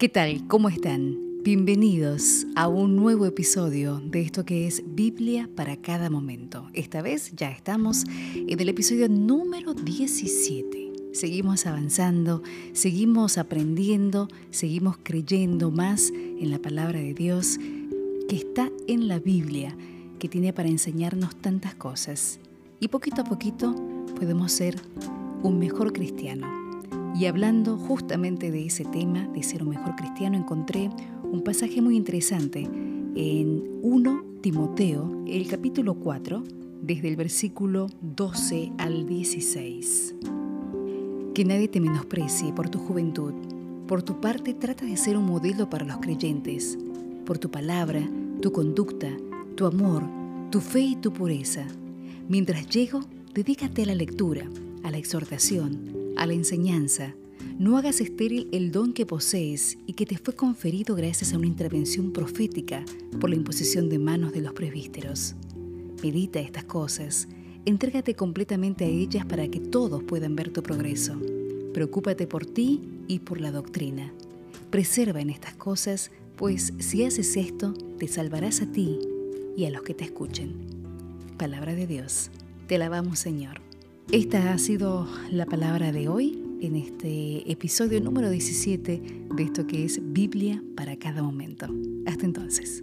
¿Qué tal? ¿Cómo están? Bienvenidos a un nuevo episodio de esto que es Biblia para cada momento. Esta vez ya estamos en el episodio número 17. Seguimos avanzando, seguimos aprendiendo, seguimos creyendo más en la palabra de Dios que está en la Biblia, que tiene para enseñarnos tantas cosas. Y poquito a poquito podemos ser un mejor cristiano y hablando justamente de ese tema, de ser un mejor cristiano, encontré un pasaje muy interesante en 1 Timoteo, el capítulo 4, desde el versículo 12 al 16. Que nadie te menosprecie por tu juventud. Por tu parte, trata de ser un modelo para los creyentes, por tu palabra, tu conducta, tu amor, tu fe y tu pureza. Mientras llego, dedícate a la lectura, a la exhortación, a la enseñanza. No hagas estéril el don que posees y que te fue conferido gracias a una intervención profética por la imposición de manos de los presbíteros. Medita estas cosas, entrégate completamente a ellas para que todos puedan ver tu progreso. Preocúpate por ti y por la doctrina. Preserva en estas cosas, pues si haces esto, te salvarás a ti y a los que te escuchen. Palabra de Dios. Te alabamos, Señor. Esta ha sido la palabra de hoy en este episodio número 17 de esto que es Biblia para cada momento. Hasta entonces.